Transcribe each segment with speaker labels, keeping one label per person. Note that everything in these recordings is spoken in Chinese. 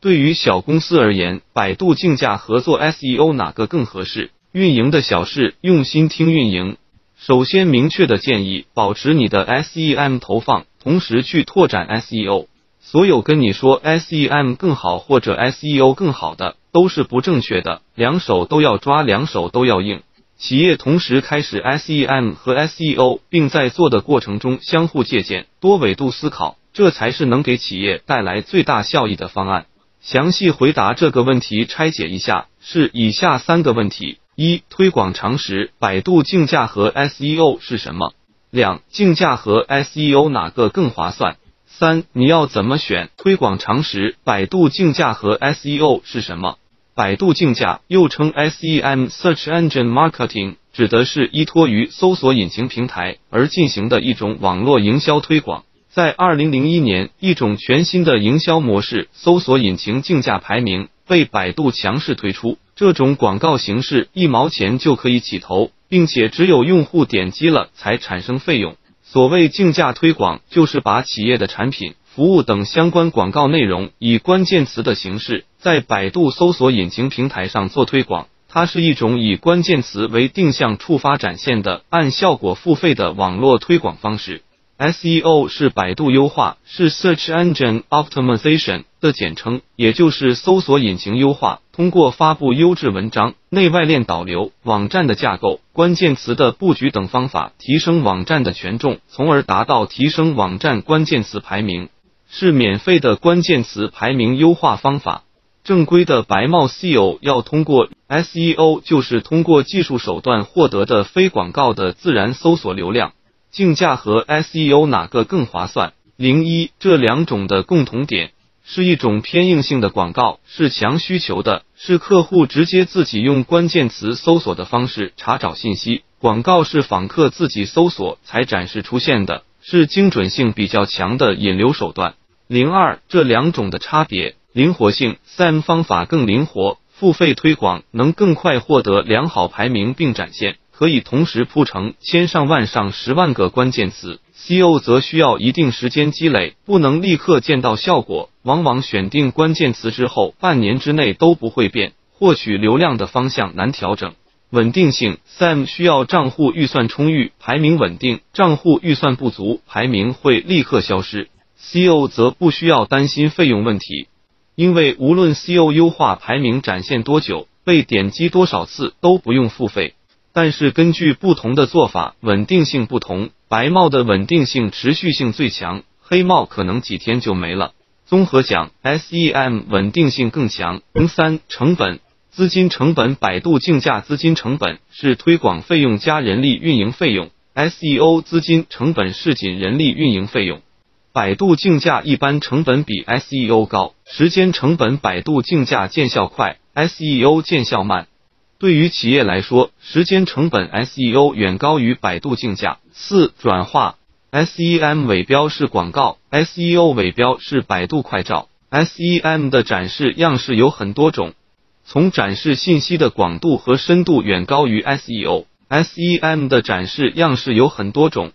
Speaker 1: 对于小公司而言，百度竞价合作 SEO 哪个更合适？运营的小事，用心听运营。首先，明确的建议，保持你的 SEM 投放，同时去拓展 SEO。所有跟你说 SEM 更好或者 SEO 更好的，都是不正确的。两手都要抓，两手都要硬。企业同时开始 SEM 和 SEO，并在做的过程中相互借鉴，多维度思考，这才是能给企业带来最大效益的方案。详细回答这个问题，拆解一下是以下三个问题：一、推广常识，百度竞价和 SEO 是什么？两、竞价和 SEO 哪个更划算？三、你要怎么选？推广常识，百度竞价和 SEO 是什么？百度竞价又称 SEM（Search Engine Marketing），指的是依托于搜索引擎平台而进行的一种网络营销推广。在二零零一年，一种全新的营销模式——搜索引擎竞价排名，被百度强势推出。这种广告形式一毛钱就可以起投，并且只有用户点击了才产生费用。所谓竞价推广，就是把企业的产品、服务等相关广告内容以关键词的形式在百度搜索引擎平台上做推广。它是一种以关键词为定向触发展现的按效果付费的网络推广方式。SEO 是百度优化，是 Search Engine Optimization 的简称，也就是搜索引擎优化。通过发布优质文章、内外链导流、网站的架构、关键词的布局等方法，提升网站的权重，从而达到提升网站关键词排名，是免费的关键词排名优化方法。正规的白帽 SEO 要通过 SEO，就是通过技术手段获得的非广告的自然搜索流量。竞价和 SEO 哪个更划算？零一，这两种的共同点是一种偏硬性的广告，是强需求的，是客户直接自己用关键词搜索的方式查找信息。广告是访客自己搜索才展示出现的，是精准性比较强的引流手段。零二，这两种的差别，灵活性，SEM 方法更灵活，付费推广能更快获得良好排名并展现。可以同时铺成千上万上十万个关键词，SEO 则需要一定时间积累，不能立刻见到效果。往往选定关键词之后，半年之内都不会变，获取流量的方向难调整。稳定性，SEM 需要账户预算充裕，排名稳定；账户预算不足，排名会立刻消失。SEO 则不需要担心费用问题，因为无论 SEO 优化排名展现多久，被点击多少次，都不用付费。但是根据不同的做法，稳定性不同。白帽的稳定性、持续性最强，黑帽可能几天就没了。综合讲，SEM 稳定性更强。零三成本、资金成本，百度竞价资金成本是推广费用加人力运营费用，SEO 资金成本是仅人力运营费用。百度竞价一般成本比 SEO 高，时间成本百度竞价见效快，SEO 见效慢。对于企业来说，时间成本 SEO 远高于百度竞价。四转化 SEM 尾标是广告，SEO 尾标是百度快照。SEM 的展示样式有很多种，从展示信息的广度和深度远高于 SEO。SEM 的展示样式有很多种，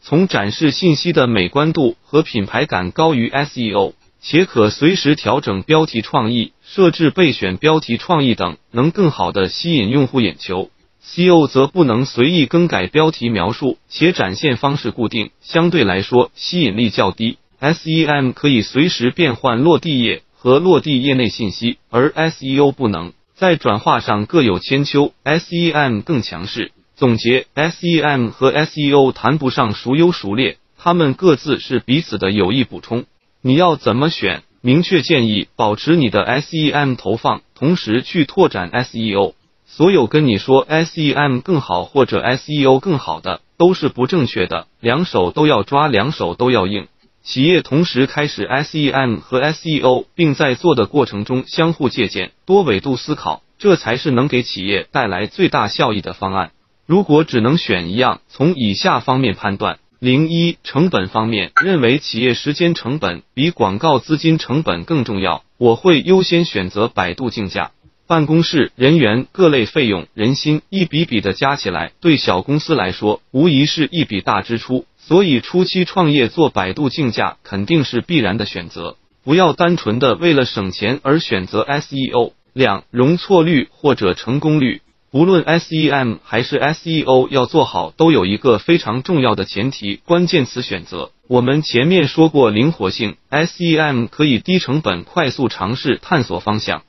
Speaker 1: 从展示信息的美观度和品牌感高于 SEO。且可随时调整标题创意、设置备选标题创意等，能更好的吸引用户眼球。SEO 则不能随意更改标题描述，且展现方式固定，相对来说吸引力较低。SEM 可以随时变换落地页和落地页内信息，而 SEO 不能，在转化上各有千秋，SEM 更强势。总结：SEM 和 SEO 谈不上孰优孰劣，它们各自是彼此的有益补充。你要怎么选？明确建议保持你的 SEM 投放，同时去拓展 SEO。所有跟你说 SEM 更好或者 SEO 更好的，都是不正确的。两手都要抓，两手都要硬。企业同时开始 SEM 和 SEO，并在做的过程中相互借鉴，多维度思考，这才是能给企业带来最大效益的方案。如果只能选一样，从以下方面判断。零一成本方面，认为企业时间成本比广告资金成本更重要，我会优先选择百度竞价。办公室人员各类费用、人心一笔笔的加起来，对小公司来说无疑是一笔大支出，所以初期创业做百度竞价肯定是必然的选择。不要单纯的为了省钱而选择 SEO。两、容错率或者成功率，无论 SEM 还是 SEO 要做好，都有一个非常重要的前提：关键词选择。我们前面说过，灵活性，SEM 可以低成本快速尝试探索方向，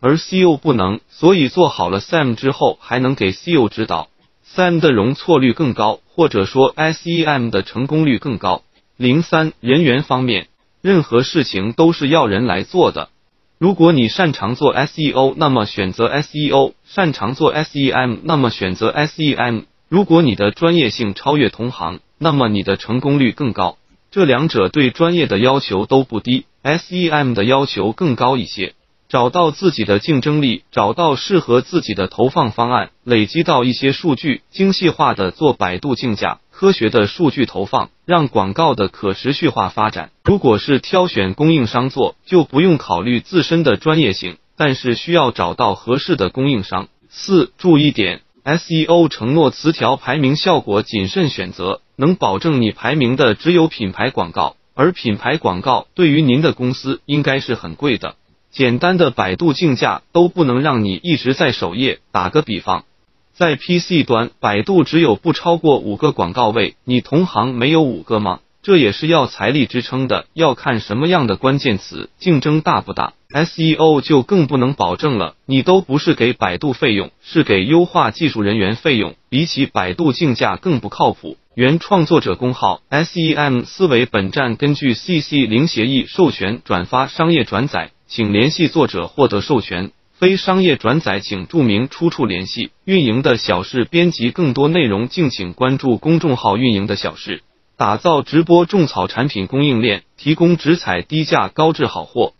Speaker 1: 而 SEO 不能。所以做好了 SEM 之后，还能给 SEO 指导，SEM 的容错率更高，或者说 SEM 的成功率更高。零三人员方面，任何事情都是要人来做的。如果你擅长做 SEO，那么选择 SEO；擅长做 SEM，那么选择 SEM。如果你的专业性超越同行，那么你的成功率更高。这两者对专业的要求都不低，SEM 的要求更高一些。找到自己的竞争力，找到适合自己的投放方案，累积到一些数据，精细化的做百度竞价。科学的数据投放，让广告的可持续化发展。如果是挑选供应商做，就不用考虑自身的专业性，但是需要找到合适的供应商。四，注意点：SEO 承诺词条排名效果谨慎选择，能保证你排名的只有品牌广告，而品牌广告对于您的公司应该是很贵的。简单的百度竞价都不能让你一直在首页。打个比方。在 PC 端，百度只有不超过五个广告位，你同行没有五个吗？这也是要财力支撑的，要看什么样的关键词，竞争大不大。SEO 就更不能保证了，你都不是给百度费用，是给优化技术人员费用，比起百度竞价更不靠谱。原创作者公号 SEM 思维本站根据 CC 零协议授权转发商业转载，请联系作者获得授权。非商业转载，请注明出处联系。运营的小事编辑更多内容，敬请关注公众号“运营的小事”，打造直播种草产品供应链，提供直采低价高质好货。